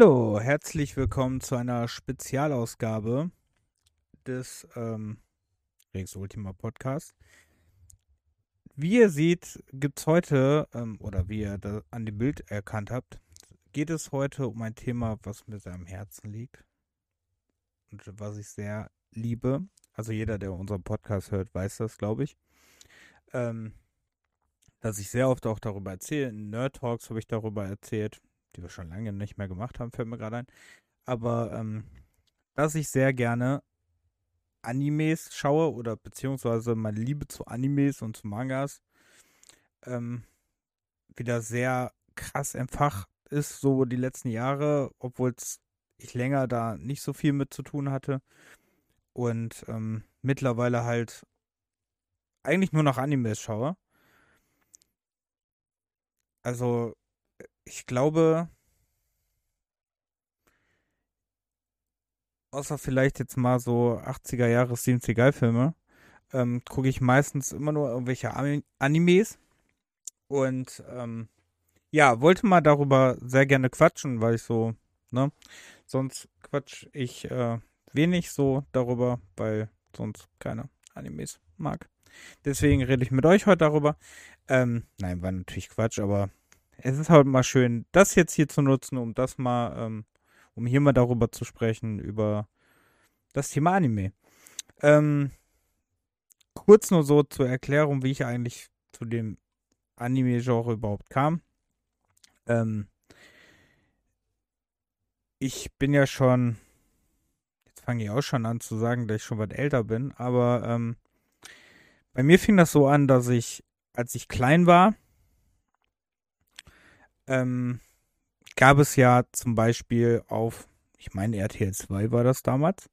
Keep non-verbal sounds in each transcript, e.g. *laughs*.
Hallo, herzlich willkommen zu einer Spezialausgabe des ähm, Rex Ultima Podcast. Wie ihr seht, gibt es heute, ähm, oder wie ihr da an dem Bild erkannt habt, geht es heute um ein Thema, was mir sehr am Herzen liegt und was ich sehr liebe. Also jeder, der unseren Podcast hört, weiß das, glaube ich. Ähm, dass ich sehr oft auch darüber erzähle. In Nerd Talks habe ich darüber erzählt die wir schon lange nicht mehr gemacht haben, fällt mir gerade ein. Aber ähm, dass ich sehr gerne Animes schaue oder beziehungsweise meine Liebe zu Animes und zu Mangas ähm, wieder sehr krass entfacht ist, so die letzten Jahre, obwohl ich länger da nicht so viel mit zu tun hatte. Und ähm, mittlerweile halt eigentlich nur noch Animes schaue. Also ich glaube, außer vielleicht jetzt mal so 80er Jahre Steven Seagal-Filme, ähm, gucke ich meistens immer nur irgendwelche Animes. Und ähm, ja, wollte mal darüber sehr gerne quatschen, weil ich so, ne, sonst quatsch ich äh, wenig so darüber, weil sonst keine Animes mag. Deswegen rede ich mit euch heute darüber. Ähm, nein, war natürlich Quatsch, aber es ist halt mal schön, das jetzt hier zu nutzen, um das mal, ähm, um hier mal darüber zu sprechen, über das Thema Anime. Ähm, kurz nur so zur Erklärung, wie ich eigentlich zu dem Anime-Genre überhaupt kam. Ähm, ich bin ja schon, jetzt fange ich auch schon an zu sagen, dass ich schon was älter bin, aber ähm, bei mir fing das so an, dass ich, als ich klein war, ähm, gab es ja zum Beispiel auf, ich meine RTL 2 war das damals,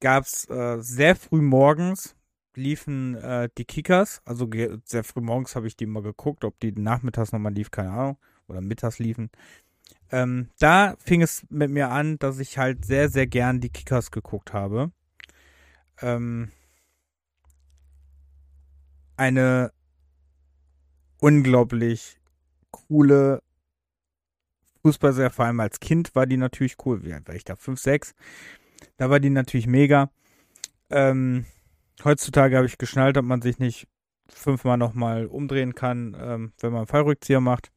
gab es äh, sehr früh morgens liefen äh, die Kickers, also sehr früh morgens habe ich die mal geguckt, ob die nachmittags nochmal lief, keine Ahnung, oder mittags liefen. Ähm, da fing es mit mir an, dass ich halt sehr, sehr gern die Kickers geguckt habe. Ähm, eine unglaublich coole Fußballserie, vor allem als Kind war die natürlich cool. Wie alt war ich da? 5, 6. Da war die natürlich mega. Ähm, heutzutage habe ich geschnallt, ob man sich nicht fünfmal nochmal umdrehen kann, ähm, wenn man einen Fallrückzieher macht.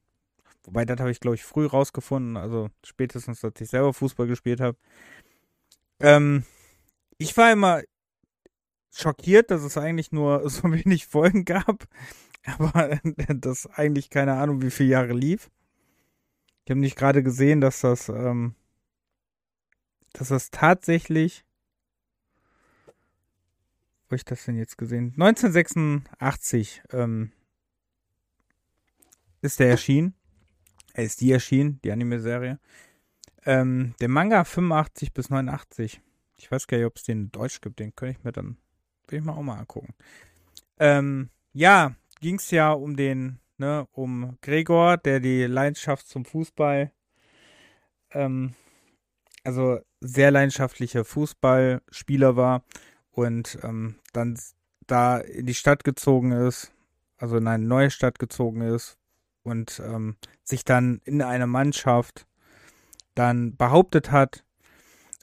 Wobei, das habe ich, glaube ich, früh rausgefunden. Also spätestens, als ich selber Fußball gespielt habe. Ähm, ich war immer schockiert, dass es eigentlich nur *laughs* so wenig Folgen gab. *laughs* aber das eigentlich keine Ahnung, wie viele Jahre lief. Ich habe nicht gerade gesehen, dass das, ähm, dass das tatsächlich, wo ich das denn jetzt gesehen? 1986 ähm, ist der erschienen. Er ist die erschienen, die Anime-Serie. Ähm, der Manga 85 bis 89. Ich weiß gar nicht, ob es den in Deutsch gibt. Den könnte ich mir dann, will ich mal auch mal angucken. Ähm, ja, ging es ja um den, ne, um Gregor, der die Leidenschaft zum Fußball, ähm, also sehr leidenschaftlicher Fußballspieler war und ähm, dann da in die Stadt gezogen ist, also in eine neue Stadt gezogen ist und ähm, sich dann in einer Mannschaft dann behauptet hat.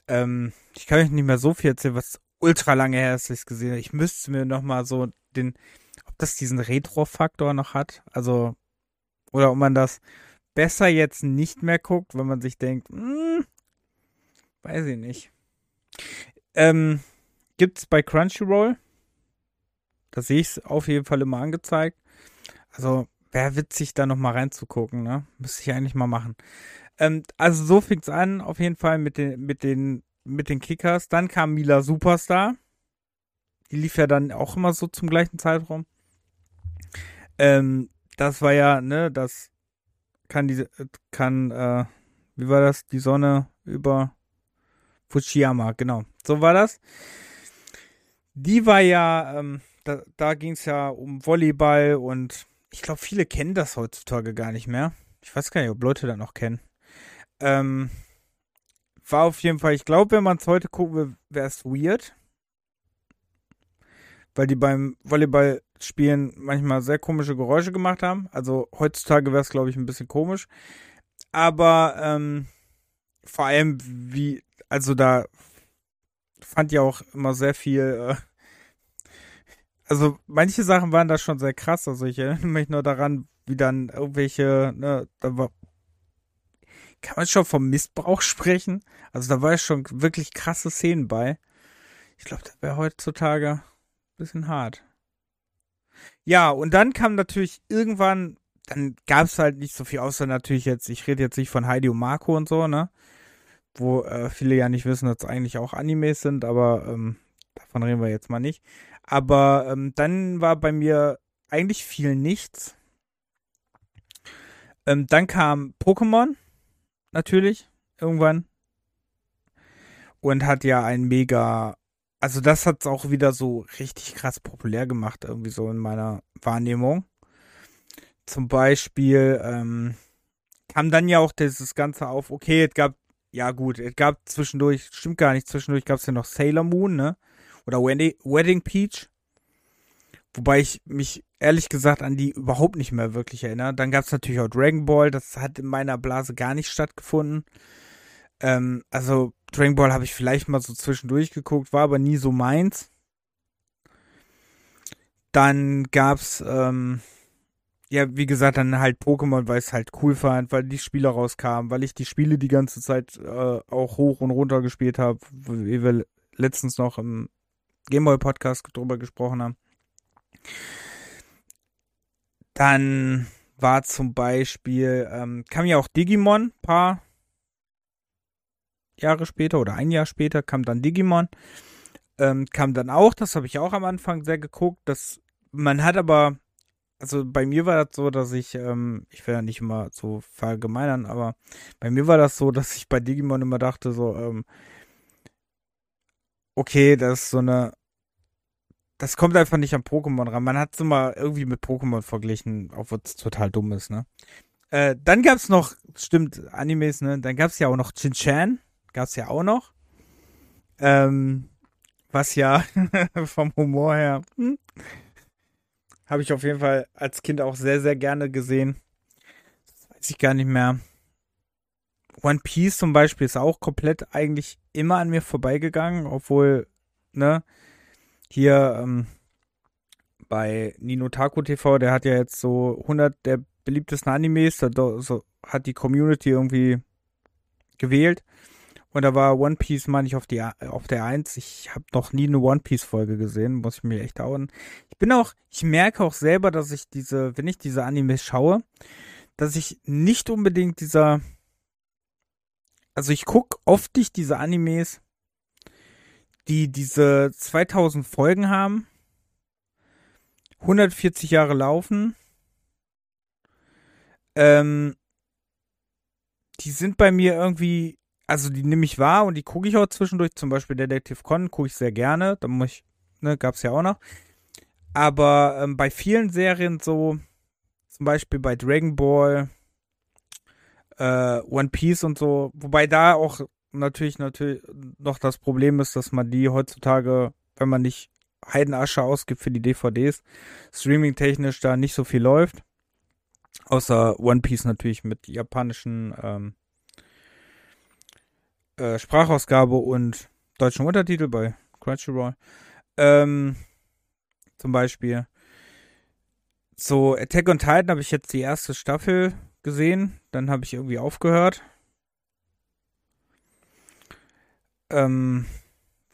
Ähm, ich kann euch nicht mehr so viel erzählen, was ultra lange her ist, ich gesehen habe. Ich müsste mir noch mal so den das diesen Retro-Faktor noch hat. Also, oder ob man das besser jetzt nicht mehr guckt, wenn man sich denkt, hm, weiß ich nicht. Ähm, gibt's bei Crunchyroll. Da sehe ich es auf jeden Fall immer angezeigt. Also, wäre witzig, da nochmal reinzugucken, ne? Müsste ich eigentlich mal machen. Ähm, also, so fing's an, auf jeden Fall mit den, mit den, mit den Kickers. Dann kam Mila Superstar. Die lief ja dann auch immer so zum gleichen Zeitraum. Ähm, das war ja, ne, das kann diese, kann, äh, wie war das? Die Sonne über Fujiyama, genau. So war das. Die war ja, ähm, da, da ging es ja um Volleyball und ich glaube, viele kennen das heutzutage gar nicht mehr. Ich weiß gar nicht, ob Leute das noch kennen. Ähm, war auf jeden Fall, ich glaube, wenn man es heute gucken wäre es weird. Weil die beim Volleyball Spielen manchmal sehr komische Geräusche gemacht haben. Also heutzutage wäre es, glaube ich, ein bisschen komisch. Aber ähm, vor allem wie, also da fand ja auch immer sehr viel, äh, also manche Sachen waren da schon sehr krass. Also ich erinnere mich nur daran, wie dann irgendwelche, ne, da war, kann man schon vom Missbrauch *laughs* sprechen? Also da war ja schon wirklich krasse Szenen bei. Ich glaube, das wäre heutzutage bisschen hart. Ja, und dann kam natürlich irgendwann, dann gab es halt nicht so viel, außer natürlich jetzt, ich rede jetzt nicht von Heidi und Marco und so, ne? Wo äh, viele ja nicht wissen, dass es eigentlich auch Animes sind, aber ähm, davon reden wir jetzt mal nicht. Aber ähm, dann war bei mir eigentlich viel nichts. Ähm, dann kam Pokémon, natürlich, irgendwann. Und hat ja ein mega, also das hat es auch wieder so richtig krass populär gemacht, irgendwie so in meiner Wahrnehmung. Zum Beispiel ähm, kam dann ja auch dieses Ganze auf, okay, es gab, ja gut, es gab zwischendurch, stimmt gar nicht, zwischendurch gab es ja noch Sailor Moon, ne? Oder Wedding Peach. Wobei ich mich ehrlich gesagt an die überhaupt nicht mehr wirklich erinnere. Dann gab es natürlich auch Dragon Ball, das hat in meiner Blase gar nicht stattgefunden. Ähm, also Dragon Ball habe ich vielleicht mal so zwischendurch geguckt, war aber nie so meins. Dann gab's, ähm, ja, wie gesagt, dann halt Pokémon, weil ich es halt cool fand, weil die Spiele rauskamen, weil ich die Spiele die ganze Zeit äh, auch hoch und runter gespielt habe, wie wir letztens noch im Gameboy Podcast drüber gesprochen haben. Dann war zum Beispiel, ähm, kam ja auch Digimon, paar Jahre später oder ein Jahr später kam dann Digimon. Ähm, kam dann auch, das habe ich auch am Anfang sehr geguckt. Das, man hat aber, also bei mir war das so, dass ich, ähm, ich will ja nicht immer so verallgemeinern, aber bei mir war das so, *laughs* dass ich bei Digimon immer dachte, so, ähm, okay, das ist so eine das kommt einfach nicht an Pokémon ran. Man hat es immer irgendwie mit Pokémon verglichen, obwohl es total dumm ist, ne? Äh, dann gab's noch, stimmt, Animes, ne? Dann gab's ja auch noch Chin-Chan. Gab's ja auch noch. Ähm, was ja *laughs* vom Humor her, hm, habe ich auf jeden Fall als Kind auch sehr, sehr gerne gesehen. Das weiß ich gar nicht mehr. One Piece zum Beispiel ist auch komplett eigentlich immer an mir vorbeigegangen, obwohl, ne, hier ähm, bei Nino Taku TV, der hat ja jetzt so 100 der beliebtesten Animes, da so, hat die Community irgendwie gewählt. Und da war One Piece, meine ich, auf, die, auf der 1. Ich habe noch nie eine One Piece Folge gesehen, muss ich mir echt dauern. Ich bin auch, ich merke auch selber, dass ich diese, wenn ich diese Animes schaue, dass ich nicht unbedingt dieser, also ich gucke oft nicht diese Animes, die diese 2000 Folgen haben, 140 Jahre laufen. Ähm, die sind bei mir irgendwie, also die nehme ich wahr und die gucke ich auch zwischendurch. Zum Beispiel Detective Con gucke ich sehr gerne. Da muss ich, ne, gab's ja auch noch. Aber ähm, bei vielen Serien so, zum Beispiel bei Dragon Ball, äh, One Piece und so, wobei da auch natürlich natürlich noch das Problem ist, dass man die heutzutage, wenn man nicht Heidenasche ausgibt für die DVDs, streaming-technisch da nicht so viel läuft. Außer One Piece natürlich mit japanischen ähm, äh, Sprachausgabe und deutschen Untertitel bei Crunchyroll. Ähm, zum Beispiel. So, Attack on Titan habe ich jetzt die erste Staffel gesehen. Dann habe ich irgendwie aufgehört. Ähm,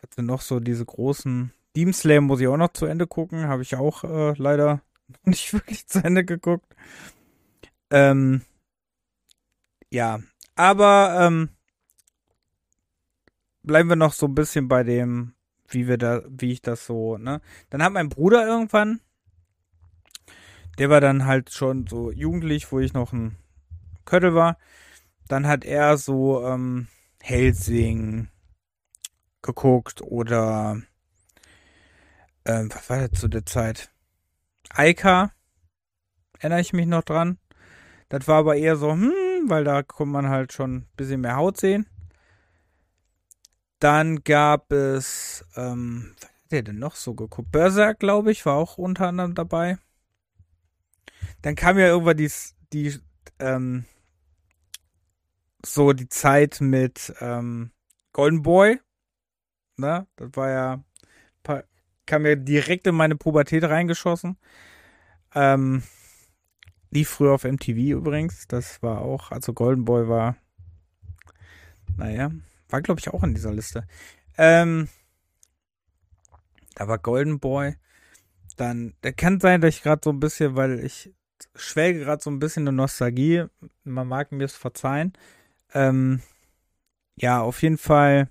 was sind noch so diese großen Demon Slayer muss ich auch noch zu Ende gucken. Habe ich auch äh, leider *laughs* nicht wirklich zu Ende geguckt. Ähm, ja, aber ähm, bleiben wir noch so ein bisschen bei dem, wie wir da, wie ich das so, ne? Dann hat mein Bruder irgendwann, der war dann halt schon so jugendlich, wo ich noch ein Köttel war. Dann hat er so ähm, Helsing, geguckt oder ähm, was war das zu der Zeit? Eika, erinnere ich mich noch dran. Das war aber eher so, hm, weil da konnte man halt schon ein bisschen mehr Haut sehen. Dann gab es, ähm, was hat der denn noch so geguckt? Berserk, glaube ich, war auch unter anderem dabei. Dann kam ja irgendwann die, die, ähm, so die Zeit mit ähm, Golden Boy. Ne? Das war ja, kam mir direkt in meine Pubertät reingeschossen. Ähm, lief früher auf MTV übrigens. Das war auch, also Golden Boy war, naja, war glaube ich auch in dieser Liste. Ähm, da war Golden Boy. Dann, der kann sein, dass ich gerade so ein bisschen, weil ich schwelge gerade so ein bisschen in Nostalgie. Man mag mir es verzeihen. Ähm, ja, auf jeden Fall.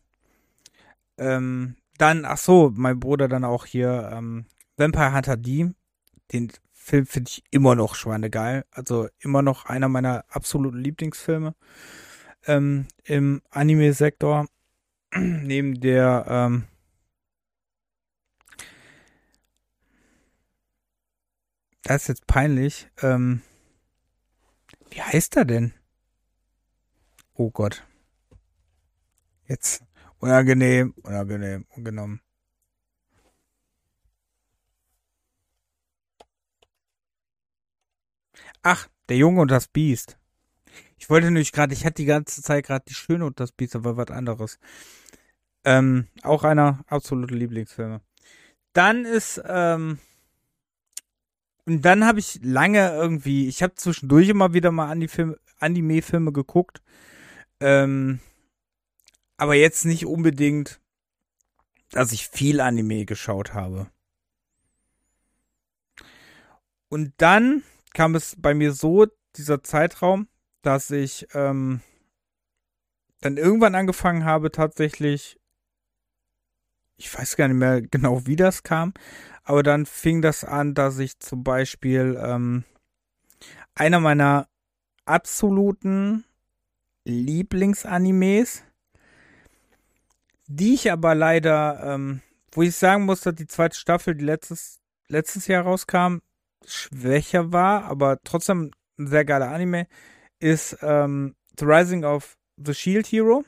Ähm, dann, ach so, mein Bruder dann auch hier, ähm, Vampire Hunter D. Den Film finde ich immer noch schweinegeil. Also immer noch einer meiner absoluten Lieblingsfilme ähm, im Anime-Sektor. *clears throat* Neben der, ähm, das ist jetzt peinlich. Ähm, wie heißt er denn? Oh Gott. Jetzt. Unangenehm, unangenehm, ungenommen. Ach, der Junge und das Biest. Ich wollte nämlich gerade, ich hatte die ganze Zeit gerade die Schöne und das Biest, aber was anderes. Ähm, auch einer absolute Lieblingsfilme. Dann ist, ähm, und dann habe ich lange irgendwie, ich habe zwischendurch immer wieder mal Anime-Filme geguckt. Ähm, aber jetzt nicht unbedingt, dass ich viel Anime geschaut habe. Und dann kam es bei mir so, dieser Zeitraum, dass ich ähm, dann irgendwann angefangen habe, tatsächlich, ich weiß gar nicht mehr genau, wie das kam, aber dann fing das an, dass ich zum Beispiel ähm, einer meiner absoluten Lieblingsanimes die ich aber leider, ähm, wo ich sagen muss, dass die zweite Staffel, die letztes, letztes Jahr rauskam, schwächer war, aber trotzdem ein sehr geiler Anime, ist ähm, The Rising of the Shield Hero.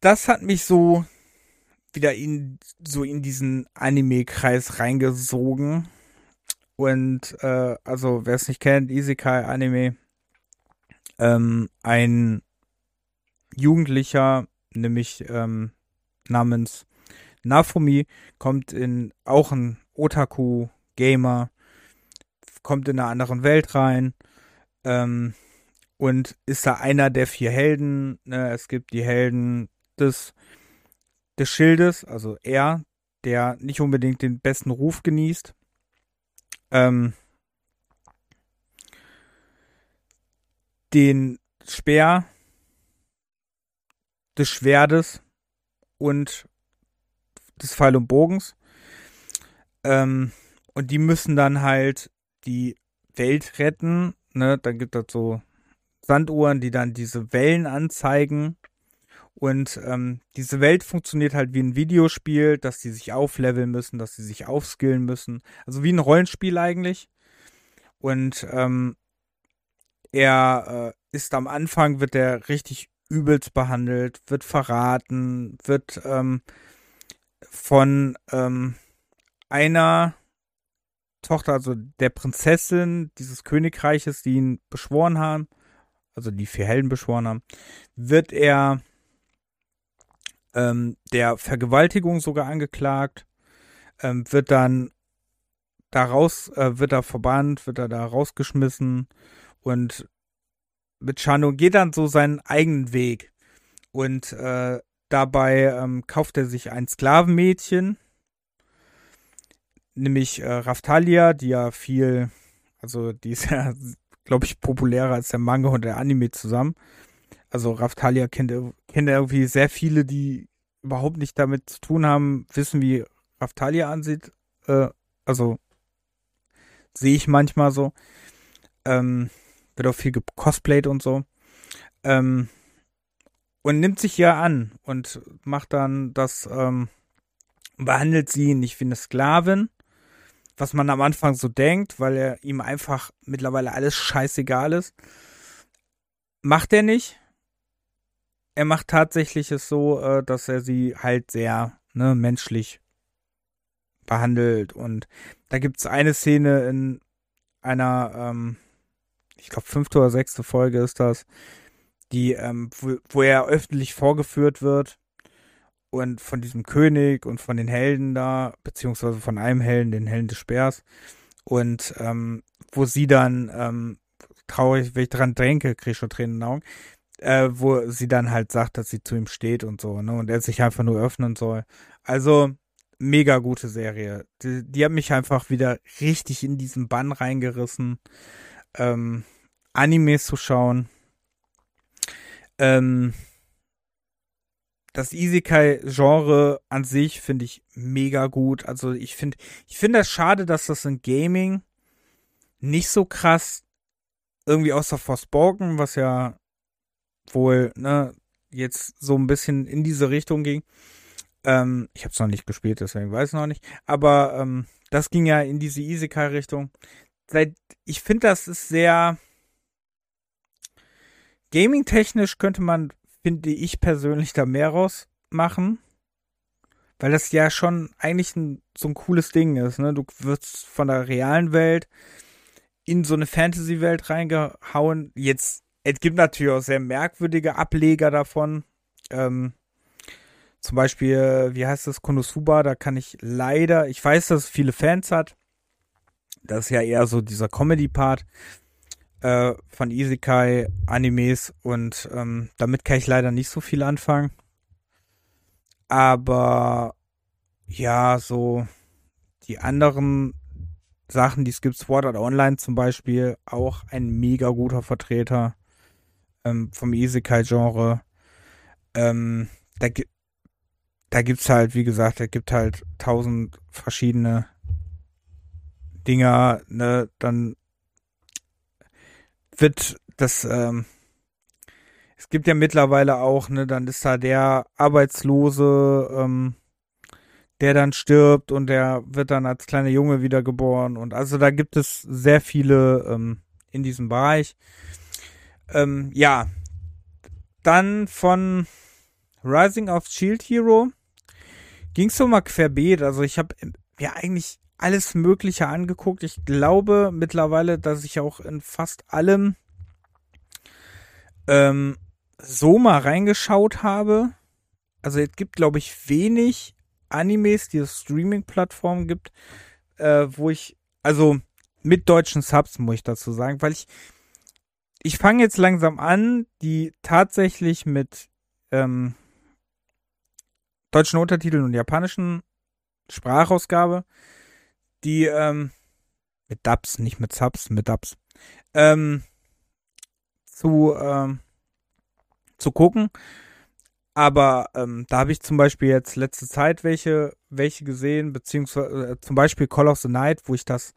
Das hat mich so wieder in so in diesen Anime-Kreis reingesogen. Und äh, also wer es nicht kennt, Isekai Anime, ähm, ein Jugendlicher, nämlich ähm, namens Nafumi, kommt in auch ein Otaku-Gamer, kommt in einer anderen Welt rein ähm, und ist da einer der vier Helden. Ne? Es gibt die Helden des, des Schildes, also er, der nicht unbedingt den besten Ruf genießt. Ähm, den Speer, des Schwertes und des Pfeil und Bogens. Ähm, und die müssen dann halt die Welt retten. Ne? Dann gibt es so Sanduhren, die dann diese Wellen anzeigen. Und ähm, diese Welt funktioniert halt wie ein Videospiel, dass die sich aufleveln müssen, dass sie sich aufskillen müssen. Also wie ein Rollenspiel eigentlich. Und ähm, er äh, ist am Anfang, wird er richtig übelst behandelt, wird verraten, wird ähm, von ähm, einer Tochter, also der Prinzessin dieses Königreiches, die ihn beschworen haben, also die vier Helden beschworen haben, wird er ähm, der Vergewaltigung sogar angeklagt, ähm, wird dann daraus, äh, wird er verbannt, wird er da rausgeschmissen und mit Chano geht dann so seinen eigenen Weg. Und äh, dabei ähm, kauft er sich ein Sklavenmädchen, nämlich äh, Raftalia, die ja viel, also die ist *laughs* ja, glaube ich, populärer als der Manga und der Anime zusammen. Also Raftalia kennt, kennt irgendwie sehr viele, die überhaupt nicht damit zu tun haben, wissen, wie Raftalia ansieht. Äh, also sehe ich manchmal so. Ähm, wird auch viel gecosplayt und so. Ähm, und nimmt sich ja an und macht dann das, ähm, behandelt sie nicht wie eine Sklavin, was man am Anfang so denkt, weil er ihm einfach mittlerweile alles scheißegal ist. Macht er nicht. Er macht tatsächlich es so, äh, dass er sie halt sehr ne, menschlich behandelt. Und da gibt es eine Szene in einer ähm, ich glaube, fünfte oder sechste Folge ist das, die, ähm, wo, wo er öffentlich vorgeführt wird und von diesem König und von den Helden da, beziehungsweise von einem Helden, den Helden des Speers. Und ähm, wo sie dann, ähm, traurig, wenn ich dran denke, kriege ich schon Tränen in den Augen, äh, wo sie dann halt sagt, dass sie zu ihm steht und so, ne? Und er sich einfach nur öffnen soll. Also, mega gute Serie. Die, die hat mich einfach wieder richtig in diesen Bann reingerissen, ähm, Animes zu schauen. Ähm, das Isekai-Genre an sich finde ich mega gut. Also ich finde, ich finde es schade, dass das in Gaming nicht so krass irgendwie außer Forspoken, was ja wohl, ne, jetzt so ein bisschen in diese Richtung ging. Ähm, ich habe es noch nicht gespielt, deswegen weiß ich noch nicht. Aber ähm, das ging ja in diese Isekai-Richtung. Ich finde, das ist sehr gaming-technisch könnte man, finde ich persönlich, da mehr rausmachen. Weil das ja schon eigentlich ein, so ein cooles Ding ist. Ne? Du wirst von der realen Welt in so eine Fantasy-Welt reingehauen. Jetzt es gibt natürlich auch sehr merkwürdige Ableger davon. Ähm, zum Beispiel, wie heißt das, Konosuba, da kann ich leider, ich weiß, dass es viele Fans hat. Das ist ja eher so dieser Comedy-Part äh, von Isekai-Animes und ähm, damit kann ich leider nicht so viel anfangen. Aber ja, so die anderen Sachen, die es gibt, Sword Art Online zum Beispiel, auch ein mega guter Vertreter ähm, vom Isekai-Genre. Ähm, da, da gibt's halt, wie gesagt, da gibt halt tausend verschiedene Dinger, ne, dann wird das, ähm, es gibt ja mittlerweile auch, ne, dann ist da der Arbeitslose, ähm, der dann stirbt und der wird dann als kleiner Junge wiedergeboren und also da gibt es sehr viele ähm, in diesem Bereich. Ähm, ja, dann von Rising of Shield Hero ging so mal querbeet. Also ich habe ja eigentlich alles Mögliche angeguckt. Ich glaube mittlerweile, dass ich auch in fast allem ähm, so mal reingeschaut habe. Also es gibt, glaube ich, wenig Animes, die es Streaming-Plattformen gibt, äh, wo ich, also mit deutschen Subs, muss ich dazu sagen, weil ich ich fange jetzt langsam an, die tatsächlich mit ähm, deutschen Untertiteln und japanischen Sprachausgabe, die ähm, mit Dubs, nicht mit Subs, mit Dubs, ähm, zu, ähm, zu gucken. Aber ähm, da habe ich zum Beispiel jetzt letzte Zeit welche, welche gesehen, beziehungsweise äh, zum Beispiel Call of the Night, wo ich das,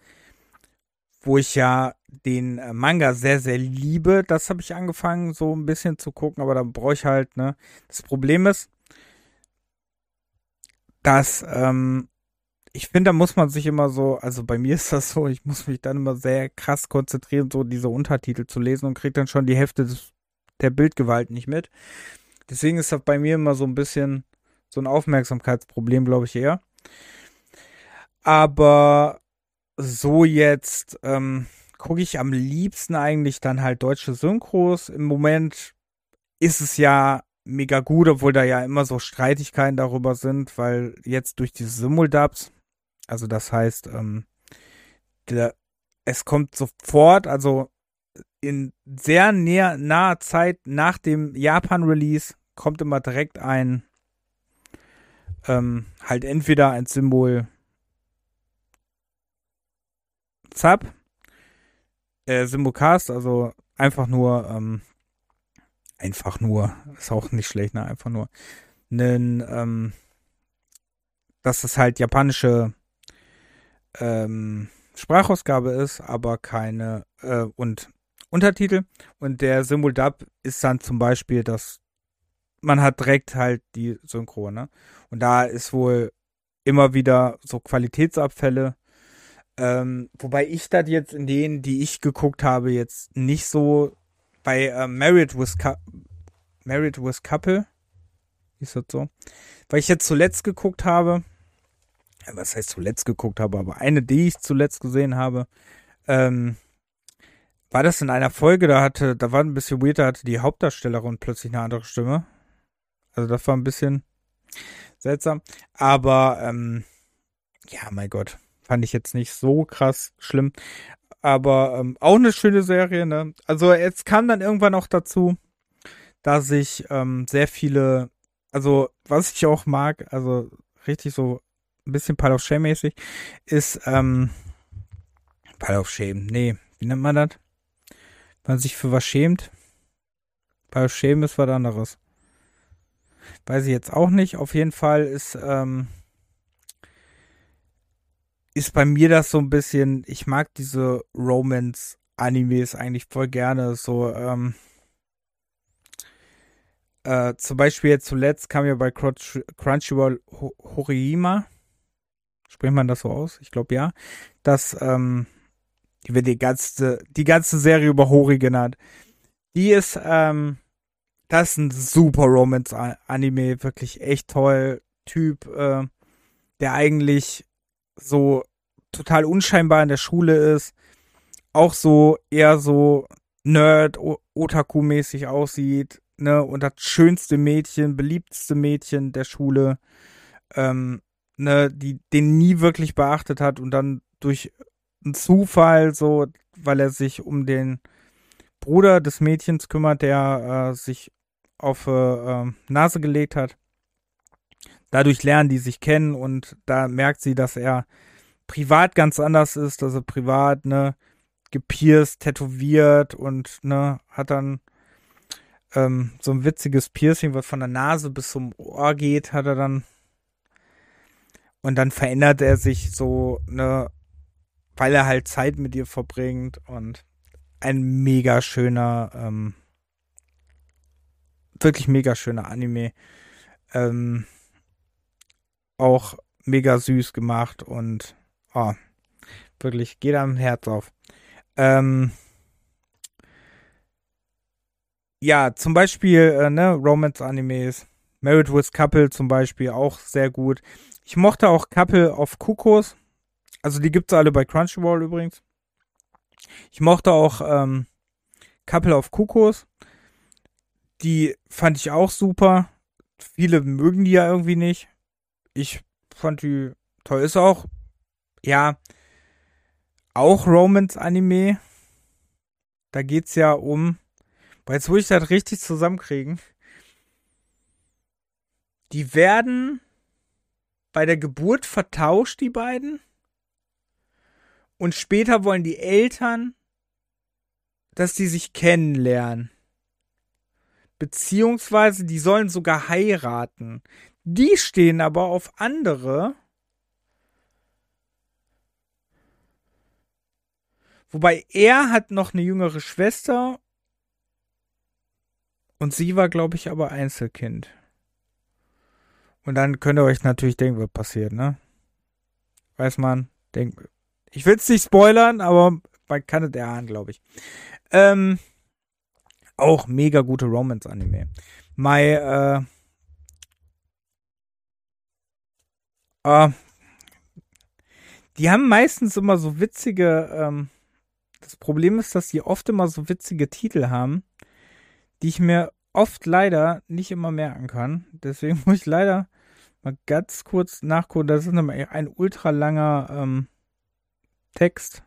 wo ich ja den äh, Manga sehr, sehr liebe. Das habe ich angefangen, so ein bisschen zu gucken, aber da brauche ich halt, ne. Das Problem ist, dass, ähm, ich finde, da muss man sich immer so, also bei mir ist das so, ich muss mich dann immer sehr krass konzentrieren, so diese Untertitel zu lesen und kriege dann schon die Hälfte des, der Bildgewalt nicht mit. Deswegen ist das bei mir immer so ein bisschen so ein Aufmerksamkeitsproblem, glaube ich eher. Aber so jetzt, ähm, gucke ich am liebsten eigentlich dann halt deutsche Synchros. Im Moment ist es ja mega gut, obwohl da ja immer so Streitigkeiten darüber sind, weil jetzt durch diese Simuldubs, also das heißt, ähm, der, es kommt sofort, also in sehr näher, naher Zeit nach dem Japan-Release kommt immer direkt ein, ähm, halt entweder ein Symbol Zap äh, Simulcast, also einfach nur, ähm, einfach nur, ist auch nicht schlecht, ne? Einfach nur einen, ähm, dass es halt japanische ähm, Sprachausgabe ist, aber keine äh, und Untertitel. Und der Simuldub ist dann zum Beispiel, dass man hat direkt halt die Synchro, ne? Und da ist wohl immer wieder so Qualitätsabfälle ähm, wobei ich das jetzt in denen, die ich geguckt habe, jetzt nicht so bei äh, Married with Married with Couple ist das so? Weil ich jetzt zuletzt geguckt habe, was heißt zuletzt geguckt habe, aber eine, die ich zuletzt gesehen habe, ähm, war das in einer Folge, da hatte, da war ein bisschen weird, da hatte die Hauptdarstellerin plötzlich eine andere Stimme. Also das war ein bisschen seltsam. Aber ähm, ja, mein Gott, fand ich jetzt nicht so krass schlimm. Aber ähm, auch eine schöne Serie, ne? Also jetzt kam dann irgendwann auch dazu, dass ich ähm, sehr viele, also was ich auch mag, also richtig so ein bisschen Pile of Shame mäßig, ist ähm, Pile of Shame, nee, wie nennt man das? Wenn man sich für was schämt. Pile of Shame ist was anderes. Weiß ich jetzt auch nicht. Auf jeden Fall ist, ähm, ist bei mir das so ein bisschen, ich mag diese Romance-Animes eigentlich voll gerne. So, ähm, äh, zum Beispiel jetzt zuletzt kam ja bei Crunch Crunchyroll Horima. Spricht man das so aus? Ich glaube ja. Dass, ähm, die die ganze, die ganze Serie über Hori genannt. Die ist, ähm, das ist ein super Romance-Anime, wirklich echt toll. Typ, äh, der eigentlich so total unscheinbar in der Schule ist, auch so eher so Nerd, Otaku-mäßig aussieht, ne, und das schönste Mädchen, beliebteste Mädchen der Schule, ähm, ne, die den nie wirklich beachtet hat und dann durch einen Zufall so, weil er sich um den Bruder des Mädchens kümmert, der äh, sich auf äh, Nase gelegt hat. Dadurch lernen die sich kennen und da merkt sie, dass er privat ganz anders ist, er privat, ne, gepierst, tätowiert und, ne, hat dann ähm, so ein witziges Piercing, was von der Nase bis zum Ohr geht, hat er dann. Und dann verändert er sich so, ne, weil er halt Zeit mit ihr verbringt und ein mega schöner, ähm, wirklich mega schöner Anime. Ähm, auch mega süß gemacht und oh, wirklich geht am Herz auf. Ähm, ja, zum Beispiel, äh, ne, Romance-Animes. Married with Couple zum Beispiel auch sehr gut. Ich mochte auch Couple of Kukos. Also die gibt's alle bei Crunchyroll übrigens. Ich mochte auch ähm, Couple of Kukos. Die fand ich auch super. Viele mögen die ja irgendwie nicht. Ich fand die toll. Ist auch, ja, auch Romance-Anime. Da geht's ja um weil jetzt muss ich das richtig zusammenkriegen. Die werden bei der Geburt vertauscht, die beiden. Und später wollen die Eltern, dass die sich kennenlernen. Beziehungsweise die sollen sogar heiraten. Die stehen aber auf andere. Wobei er hat noch eine jüngere Schwester und sie war, glaube ich, aber Einzelkind. Und dann könnt ihr euch natürlich denken, was passiert, ne? Weiß man, denkt. Ich will es nicht spoilern, aber man kann es erahnen, glaube ich. Ähm, auch mega gute Romance-Anime. My, äh, äh, die haben meistens immer so witzige, ähm, das Problem ist, dass die oft immer so witzige Titel haben, die ich mir oft leider nicht immer merken kann. Deswegen *laughs* muss ich leider mal ganz kurz nachgucken. Das ist ein ultra langer ähm, Text.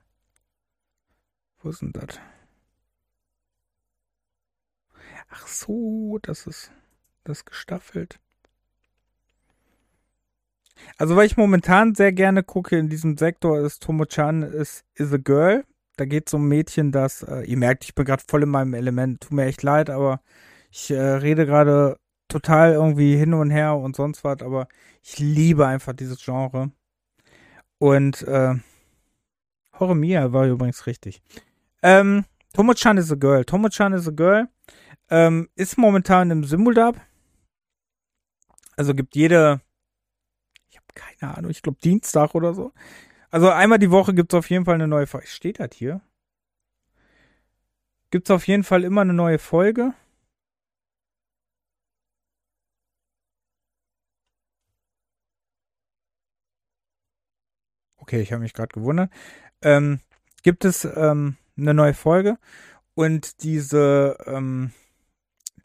Wo ist denn das? Ach so, das ist das gestaffelt. Also, weil ich momentan sehr gerne gucke in diesem Sektor, ist Tomo-chan is, is a Girl. Da geht es um Mädchen, das, äh, ihr merkt, ich bin gerade voll in meinem Element. Tut mir echt leid, aber ich äh, rede gerade total irgendwie hin und her und sonst was, aber ich liebe einfach dieses Genre. Und äh, Horemia war übrigens richtig. Ähm, Tomo-chan is a girl. Tomo-chan is a girl. Ähm, ist momentan im Simuldub. Also gibt jede, ich habe keine Ahnung, ich glaube Dienstag oder so, also einmal die Woche gibt es auf jeden Fall eine neue Folge. Steht das hier? Gibt es auf jeden Fall immer eine neue Folge. Okay, ich habe mich gerade gewundert. Ähm, gibt es ähm, eine neue Folge. Und diese, ähm,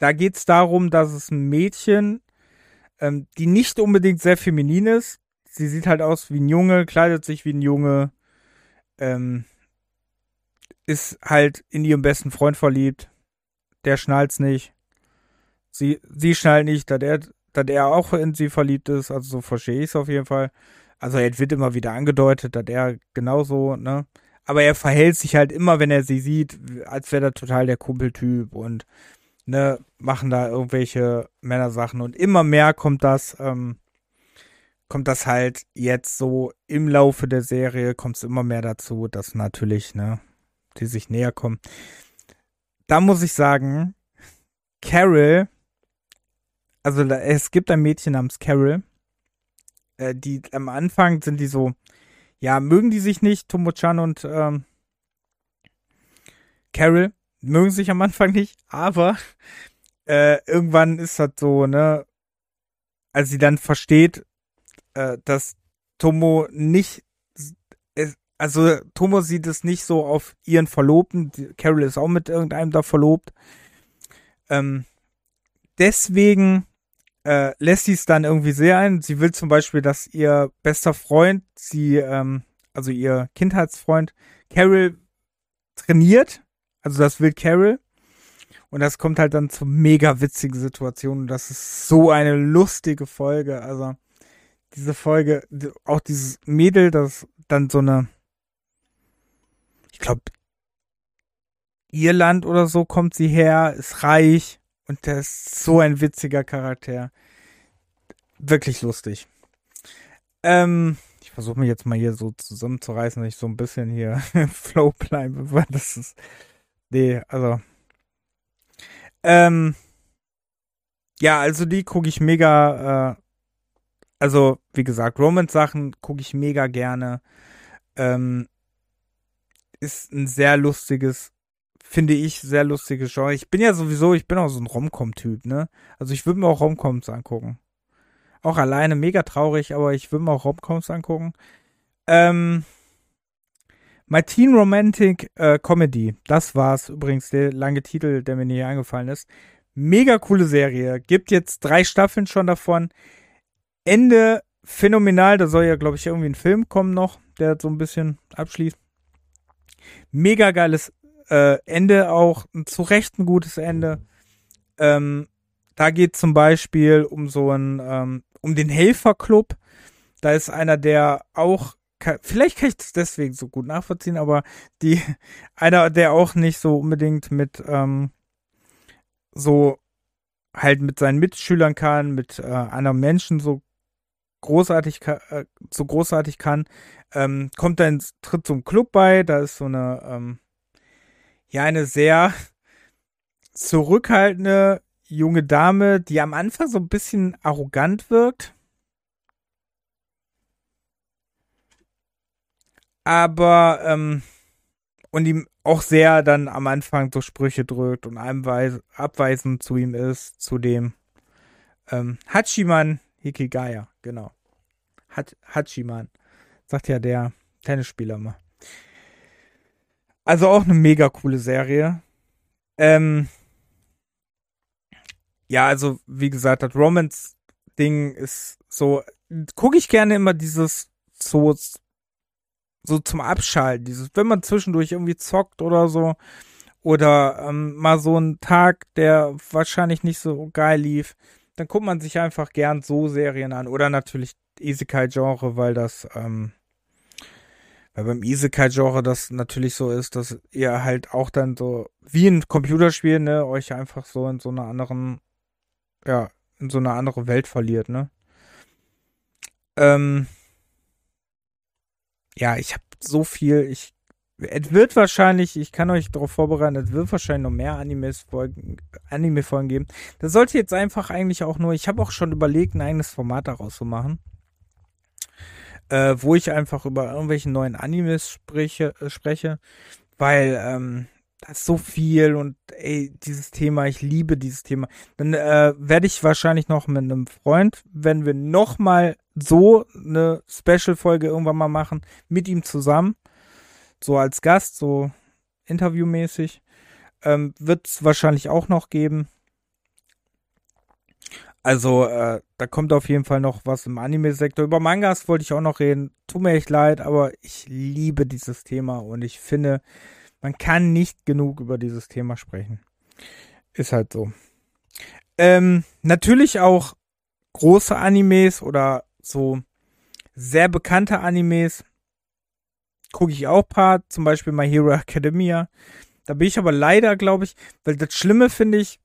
da geht's darum, dass es ein Mädchen, ähm, die nicht unbedingt sehr feminin ist. Sie sieht halt aus wie ein Junge, kleidet sich wie ein Junge, ähm, ist halt in ihrem besten Freund verliebt. Der schnallt's nicht. Sie, sie schnallt nicht, dass er, dass er auch in sie verliebt ist. Also so verstehe ich es auf jeden Fall. Also es wird immer wieder angedeutet, dass er genauso, ne? Aber er verhält sich halt immer, wenn er sie sieht, als wäre er total der Kumpeltyp und ne, machen da irgendwelche Männersachen und immer mehr kommt das, ähm, kommt das halt jetzt so im Laufe der Serie, kommt es immer mehr dazu, dass natürlich, ne, die sich näher kommen. Da muss ich sagen, Carol, also es gibt ein Mädchen namens Carol, äh, die am Anfang sind die so, ja, mögen die sich nicht, Tomo-chan und ähm, Carol mögen sich am Anfang nicht, aber äh, irgendwann ist das so, ne, als sie dann versteht, äh, dass Tomo nicht, also Tomo sieht es nicht so auf ihren Verlobten, Carol ist auch mit irgendeinem da verlobt. Ähm, deswegen äh, lässt sie es dann irgendwie sehr ein. Sie will zum Beispiel, dass ihr bester Freund, sie, ähm, also ihr Kindheitsfreund, Carol trainiert. Also das will Carol. Und das kommt halt dann zu mega witzigen Situationen. Das ist so eine lustige Folge. Also diese Folge, auch dieses Mädel, das dann so eine, ich glaube, Irland oder so kommt sie her, ist reich und der ist so ein witziger Charakter. Wirklich lustig. Ähm, ich versuche mich jetzt mal hier so zusammenzureißen, dass ich so ein bisschen hier *laughs* Flow bleibe, weil das ist. Nee, also. Ähm, ja, also die gucke ich mega. Äh, also, wie gesagt, Romance-Sachen gucke ich mega gerne. Ähm, ist ein sehr lustiges finde ich, sehr lustige Genre. Ich bin ja sowieso, ich bin auch so ein Romcom-Typ, ne? Also ich würde mir auch Romcoms angucken. Auch alleine mega traurig, aber ich würde mir auch Romcoms angucken. Ähm, My Teen Romantic äh, Comedy, das war's übrigens, der lange Titel, der mir nie eingefallen ist. Mega coole Serie. Gibt jetzt drei Staffeln schon davon. Ende phänomenal. Da soll ja, glaube ich, irgendwie ein Film kommen noch, der so ein bisschen abschließt. Mega geiles äh, Ende auch zu Recht ein gutes Ende. Ähm, da geht zum Beispiel um so ein, ähm, um den Helferclub. Da ist einer, der auch, vielleicht kann ich das deswegen so gut nachvollziehen, aber die, *laughs* einer, der auch nicht so unbedingt mit, ähm, so halt mit seinen Mitschülern kann, mit äh, anderen Menschen so großartig, äh, so großartig kann, ähm, kommt dann, tritt zum Club bei, da ist so eine, ähm, ja eine sehr zurückhaltende junge Dame, die am Anfang so ein bisschen arrogant wirkt. Aber, ähm, und ihm auch sehr dann am Anfang so Sprüche drückt und abweisend zu ihm ist, zu dem ähm, Hachiman Hikigaya, genau. Hat, Hachiman, sagt ja der Tennisspieler mal. Also auch eine mega coole Serie. Ähm, ja, also wie gesagt, das Romance-Ding ist so, gucke ich gerne immer dieses so, so zum Abschalten, dieses, wenn man zwischendurch irgendwie zockt oder so, oder ähm, mal so einen Tag, der wahrscheinlich nicht so geil lief, dann guckt man sich einfach gern so Serien an. Oder natürlich Isekai-Genre, weil das ähm, weil beim Isekai-Genre das natürlich so ist, dass ihr halt auch dann so, wie ein Computerspiel, ne, euch einfach so in so einer anderen, ja, in so eine andere Welt verliert, ne. Ähm, ja, ich habe so viel, ich, es wird wahrscheinlich, ich kann euch darauf vorbereiten, es wird wahrscheinlich noch mehr Anime-Folgen geben. Das sollte jetzt einfach eigentlich auch nur, ich habe auch schon überlegt, ein eigenes Format daraus zu machen äh, wo ich einfach über irgendwelche neuen Animes spreche, äh, spreche weil ähm, das ist so viel und ey, dieses Thema, ich liebe dieses Thema. Dann äh, werde ich wahrscheinlich noch mit einem Freund, wenn wir noch mal so eine Special-Folge irgendwann mal machen, mit ihm zusammen, so als Gast, so interviewmäßig. Ähm, Wird es wahrscheinlich auch noch geben. Also, äh, da kommt auf jeden Fall noch was im Anime-Sektor. Über Mangas wollte ich auch noch reden. Tut mir echt leid, aber ich liebe dieses Thema und ich finde, man kann nicht genug über dieses Thema sprechen. Ist halt so. Ähm, natürlich auch große Animes oder so sehr bekannte Animes. Gucke ich auch paar, zum Beispiel My Hero Academia. Da bin ich aber leider, glaube ich, weil das Schlimme finde ich,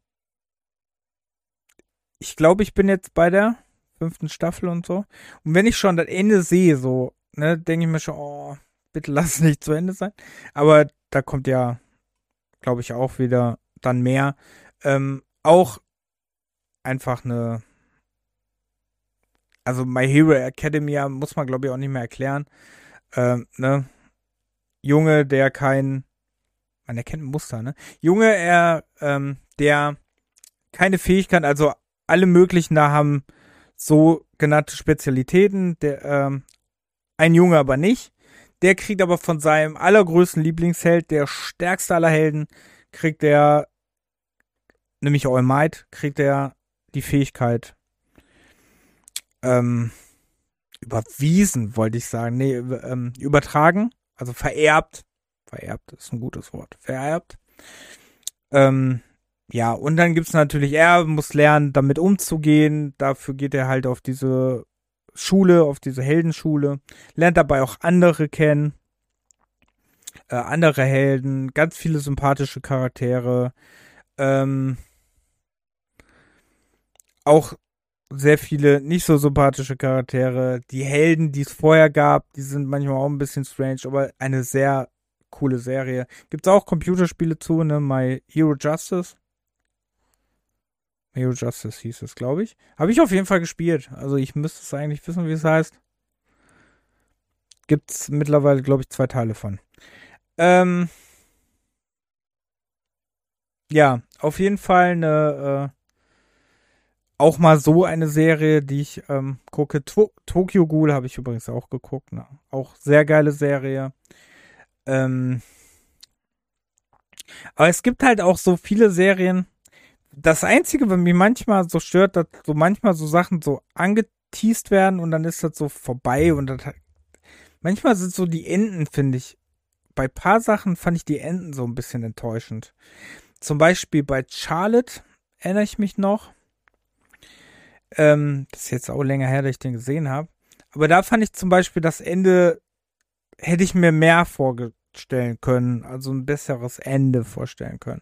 ich glaube, ich bin jetzt bei der fünften Staffel und so. Und wenn ich schon das Ende sehe, so, ne, denke ich mir schon, oh, bitte *laughs* lass es nicht zu Ende sein. Aber da kommt ja, glaube ich, auch wieder dann mehr. Ähm, auch einfach eine, also My Hero Academia muss man, glaube ich, auch nicht mehr erklären. Ähm, ne? Junge, der kein, man erkennt ein Muster, ne? Junge, er, ähm, der keine Fähigkeit, also alle möglichen da haben so genannte Spezialitäten. Der, ähm, ein Junge aber nicht. Der kriegt aber von seinem allergrößten Lieblingsheld, der stärkste aller Helden, kriegt er, nämlich All Might, kriegt er die Fähigkeit, ähm, überwiesen, wollte ich sagen. Nee, ähm, übertragen, also vererbt. Vererbt ist ein gutes Wort. Vererbt. Ähm, ja, und dann gibt's natürlich, er muss lernen, damit umzugehen. Dafür geht er halt auf diese Schule, auf diese Heldenschule, lernt dabei auch andere kennen, äh, andere Helden, ganz viele sympathische Charaktere, ähm, auch sehr viele nicht so sympathische Charaktere. Die Helden, die es vorher gab, die sind manchmal auch ein bisschen strange, aber eine sehr coole Serie. Gibt's auch Computerspiele zu, ne? My Hero Justice. Hero Justice hieß es, glaube ich. Habe ich auf jeden Fall gespielt. Also ich müsste es eigentlich wissen, wie es heißt. Gibt es mittlerweile, glaube ich, zwei Teile von. Ähm, ja, auf jeden Fall eine, äh, auch mal so eine Serie, die ich ähm, gucke. To Tokyo Ghoul habe ich übrigens auch geguckt. Ne? Auch sehr geile Serie. Ähm, aber es gibt halt auch so viele Serien, das Einzige, was mich manchmal so stört, dass so manchmal so Sachen so angeteased werden und dann ist das so vorbei und das, manchmal sind so die Enden, finde ich, bei paar Sachen fand ich die Enden so ein bisschen enttäuschend. Zum Beispiel bei Charlotte erinnere ich mich noch. Ähm, das ist jetzt auch länger her, dass ich den gesehen habe. Aber da fand ich zum Beispiel das Ende, hätte ich mir mehr vorstellen können, also ein besseres Ende vorstellen können.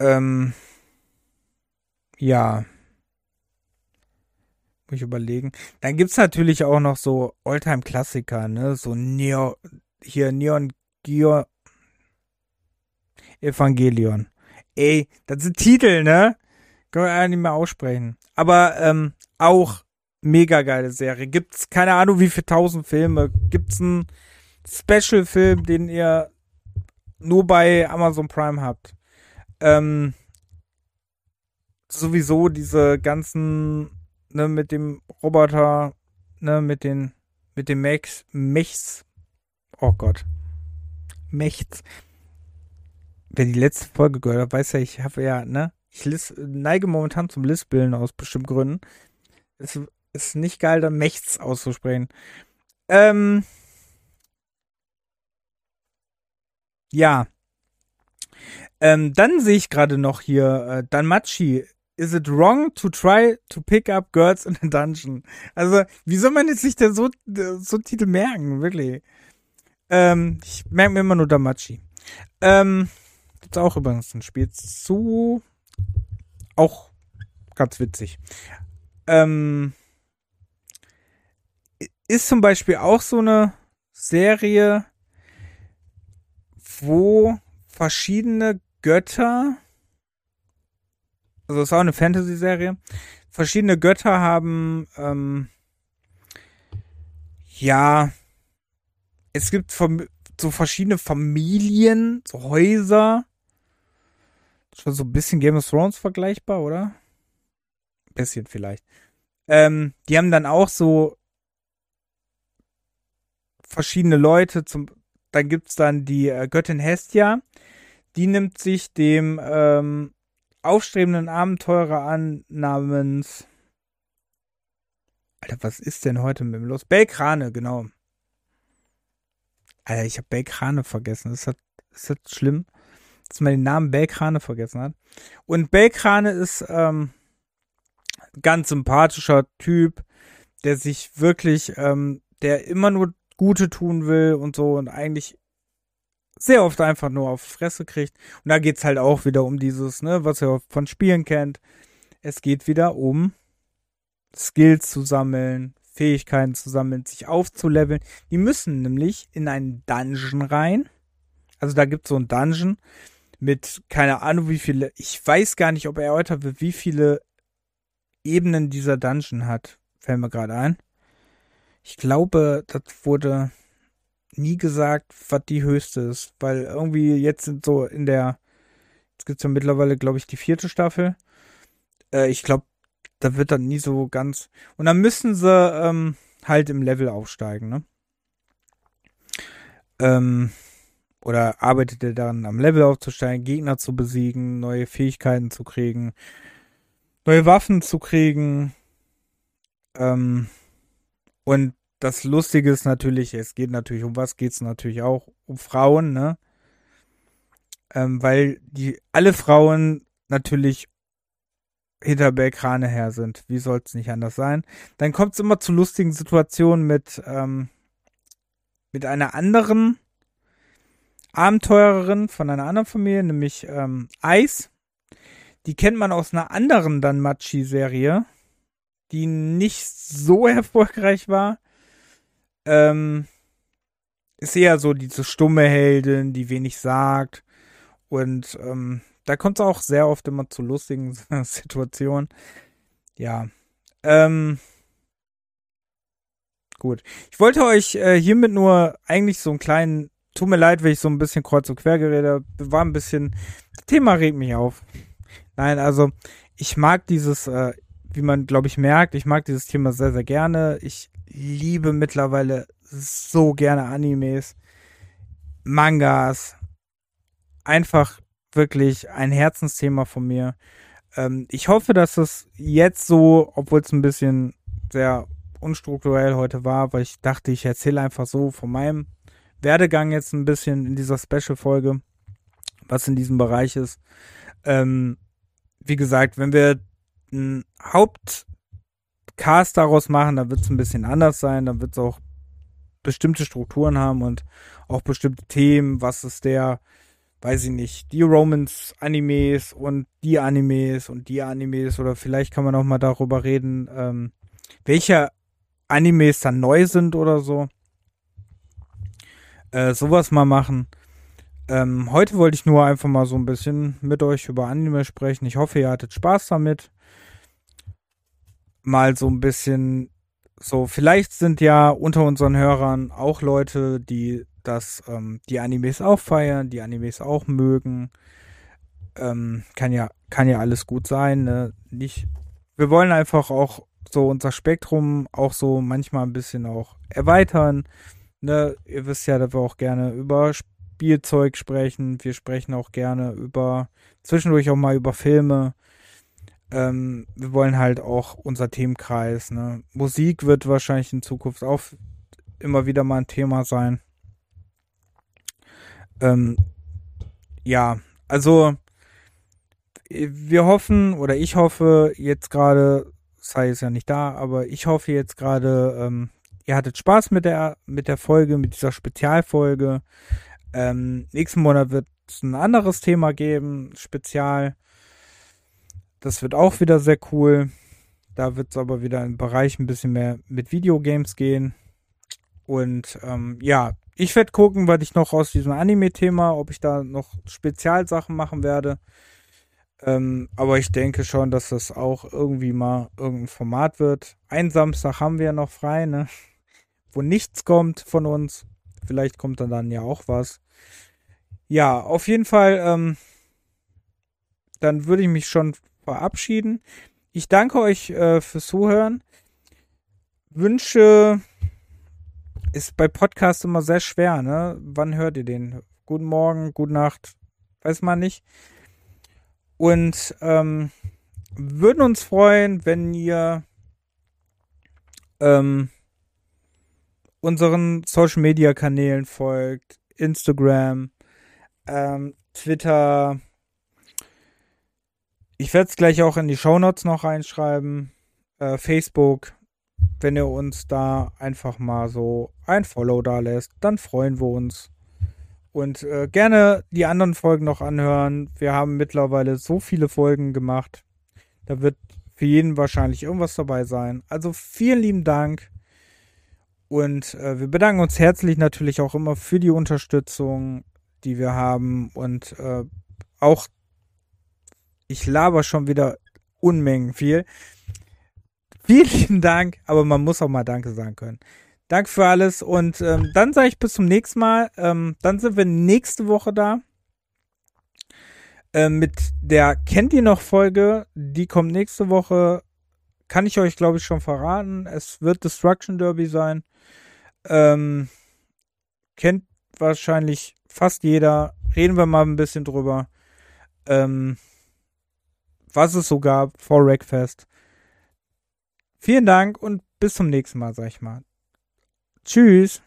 Ähm, ja. Muss ich überlegen. Dann gibt's natürlich auch noch so Oldtime-Klassiker, ne? So Neo, hier Neon Geo Evangelion. Ey, das sind Titel, ne? Können wir eigentlich nicht mehr aussprechen. Aber ähm, auch mega geile Serie. Gibt's keine Ahnung wie viele tausend Filme. Gibt's einen Special-Film, den ihr nur bei Amazon Prime habt ähm, sowieso diese ganzen, ne, mit dem Roboter, ne, mit den, mit den Mechs, Mechs, oh Gott, Mechs. Wer die letzte Folge gehört hat, weiß ja, ich habe ja, ne, ich lis, neige momentan zum Lispeln aus bestimmten Gründen. Es ist nicht geil, da Mechs auszusprechen. Ähm, ja, ähm, dann sehe ich gerade noch hier äh, Danmachi. Is it wrong to try to pick up girls in a dungeon? Also, wie soll man jetzt sich denn so, so Titel merken? Wirklich. Ähm, ich merke mir immer nur Damachi. Ähm, gibt's auch übrigens ein Spiel zu. Auch ganz witzig. Ähm, ist zum Beispiel auch so eine Serie, wo verschiedene Götter, also es ist auch eine Fantasy-Serie, verschiedene Götter haben, ähm, ja, es gibt so verschiedene Familien, so Häuser. Schon so ein bisschen Game of Thrones vergleichbar, oder? Ein bisschen vielleicht. Ähm, die haben dann auch so verschiedene Leute zum, dann gibt's dann die äh, Göttin Hestia. Die nimmt sich dem ähm, aufstrebenden Abenteurer an namens Alter, was ist denn heute mit dem los? Belkrane, genau. Alter, ich habe Belkrane vergessen. Ist das, ist das schlimm? Dass man den Namen Belkrane vergessen hat. Und Belkrane ist ähm, ganz sympathischer Typ, der sich wirklich, ähm, der immer nur Gute tun will und so und eigentlich sehr oft einfach nur auf Fresse kriegt. Und da geht's halt auch wieder um dieses, ne, was ihr von Spielen kennt. Es geht wieder um Skills zu sammeln, Fähigkeiten zu sammeln, sich aufzuleveln. Die müssen nämlich in einen Dungeon rein. Also da gibt's so einen Dungeon mit, keine Ahnung wie viele, ich weiß gar nicht, ob erläutert wird, wie viele Ebenen dieser Dungeon hat. Fällt mir gerade ein. Ich glaube, das wurde nie gesagt, was die höchste ist, weil irgendwie jetzt sind so in der, jetzt gibt's ja mittlerweile, glaube ich, die vierte Staffel. Äh, ich glaube, da wird dann nie so ganz. Und dann müssen sie ähm, halt im Level aufsteigen, ne? Ähm, oder arbeitet er dann am Level aufzusteigen, Gegner zu besiegen, neue Fähigkeiten zu kriegen, neue Waffen zu kriegen. Ähm, und das Lustige ist natürlich, es geht natürlich um was geht es natürlich auch um Frauen, ne? Ähm, weil die alle Frauen natürlich hinter Belkrane her sind. Wie soll es nicht anders sein? Dann kommt es immer zu lustigen Situationen mit, ähm, mit einer anderen Abenteurerin von einer anderen Familie, nämlich ähm, Ice. Die kennt man aus einer anderen Danmachi-Serie, die nicht so erfolgreich war. Ähm, ist eher so diese stumme Heldin, die wenig sagt. Und ähm, da kommt es auch sehr oft immer zu lustigen *laughs* Situationen. Ja. Ähm, gut. Ich wollte euch äh, hiermit nur eigentlich so einen kleinen, tut mir leid, wenn ich so ein bisschen kreuz und quer gerede, war ein bisschen, das Thema regt mich auf. Nein, also ich mag dieses, äh, wie man glaube ich merkt, ich mag dieses Thema sehr, sehr gerne. Ich liebe mittlerweile so gerne Animes, Mangas, einfach wirklich ein Herzensthema von mir. Ähm, ich hoffe, dass es jetzt so, obwohl es ein bisschen sehr unstrukturell heute war, weil ich dachte, ich erzähle einfach so von meinem Werdegang jetzt ein bisschen in dieser Special-Folge, was in diesem Bereich ist. Ähm, wie gesagt, wenn wir einen Hauptcast daraus machen, dann wird es ein bisschen anders sein, dann wird es auch bestimmte Strukturen haben und auch bestimmte Themen, was ist der weiß ich nicht, die Romans-Animes und die Animes und die Animes oder vielleicht kann man auch mal darüber reden, ähm, welche Animes dann neu sind oder so. Äh, sowas mal machen. Ähm, heute wollte ich nur einfach mal so ein bisschen mit euch über Anime sprechen. Ich hoffe, ihr hattet Spaß damit. Mal so ein bisschen so, vielleicht sind ja unter unseren Hörern auch Leute, die dass ähm, die Animes auch feiern, die Animes auch mögen. Ähm, kann ja, kann ja alles gut sein. Ne? Nicht, wir wollen einfach auch so unser Spektrum auch so manchmal ein bisschen auch erweitern. Ne? Ihr wisst ja, dass wir auch gerne über Spielzeug sprechen. Wir sprechen auch gerne über zwischendurch auch mal über Filme. Ähm, wir wollen halt auch unser Themenkreis. Ne? Musik wird wahrscheinlich in Zukunft auch immer wieder mal ein Thema sein. Ähm, ja, also wir hoffen oder ich hoffe jetzt gerade, sei es ja nicht da, aber ich hoffe jetzt gerade, ähm, ihr hattet Spaß mit der mit der Folge, mit dieser Spezialfolge. Ähm, nächsten Monat wird es ein anderes Thema geben, Spezial. Das wird auch wieder sehr cool. Da wird es aber wieder im Bereich ein bisschen mehr mit Videogames gehen. Und ähm, ja, ich werde gucken, was ich noch aus diesem Anime-Thema, ob ich da noch Spezialsachen machen werde. Ähm, aber ich denke schon, dass das auch irgendwie mal irgendein Format wird. Ein Samstag haben wir ja noch frei, ne? *laughs* Wo nichts kommt von uns. Vielleicht kommt dann, dann ja auch was. Ja, auf jeden Fall, ähm, dann würde ich mich schon verabschieden. Ich danke euch äh, fürs Zuhören. Wünsche ist bei Podcasts immer sehr schwer, ne? Wann hört ihr den? Guten Morgen, gute Nacht, weiß man nicht. Und ähm, würden uns freuen, wenn ihr ähm, unseren Social Media Kanälen folgt, Instagram, ähm, Twitter. Ich werde es gleich auch in die Show Notes noch reinschreiben. Äh, Facebook, wenn ihr uns da einfach mal so ein Follow da lässt, dann freuen wir uns. Und äh, gerne die anderen Folgen noch anhören. Wir haben mittlerweile so viele Folgen gemacht. Da wird für jeden wahrscheinlich irgendwas dabei sein. Also vielen lieben Dank. Und äh, wir bedanken uns herzlich natürlich auch immer für die Unterstützung, die wir haben. Und äh, auch, ich laber schon wieder Unmengen viel. Vielen Dank, aber man muss auch mal Danke sagen können. Danke für alles und ähm, dann sage ich bis zum nächsten Mal. Ähm, dann sind wir nächste Woche da. Ähm, mit der Kennt ihr noch Folge? Die kommt nächste Woche. Kann ich euch, glaube ich, schon verraten. Es wird Destruction Derby sein. Ähm, kennt wahrscheinlich fast jeder. Reden wir mal ein bisschen drüber. Ähm, was es so gab vor Rackfest. Vielen Dank und bis zum nächsten Mal, sag ich mal. Tschüss.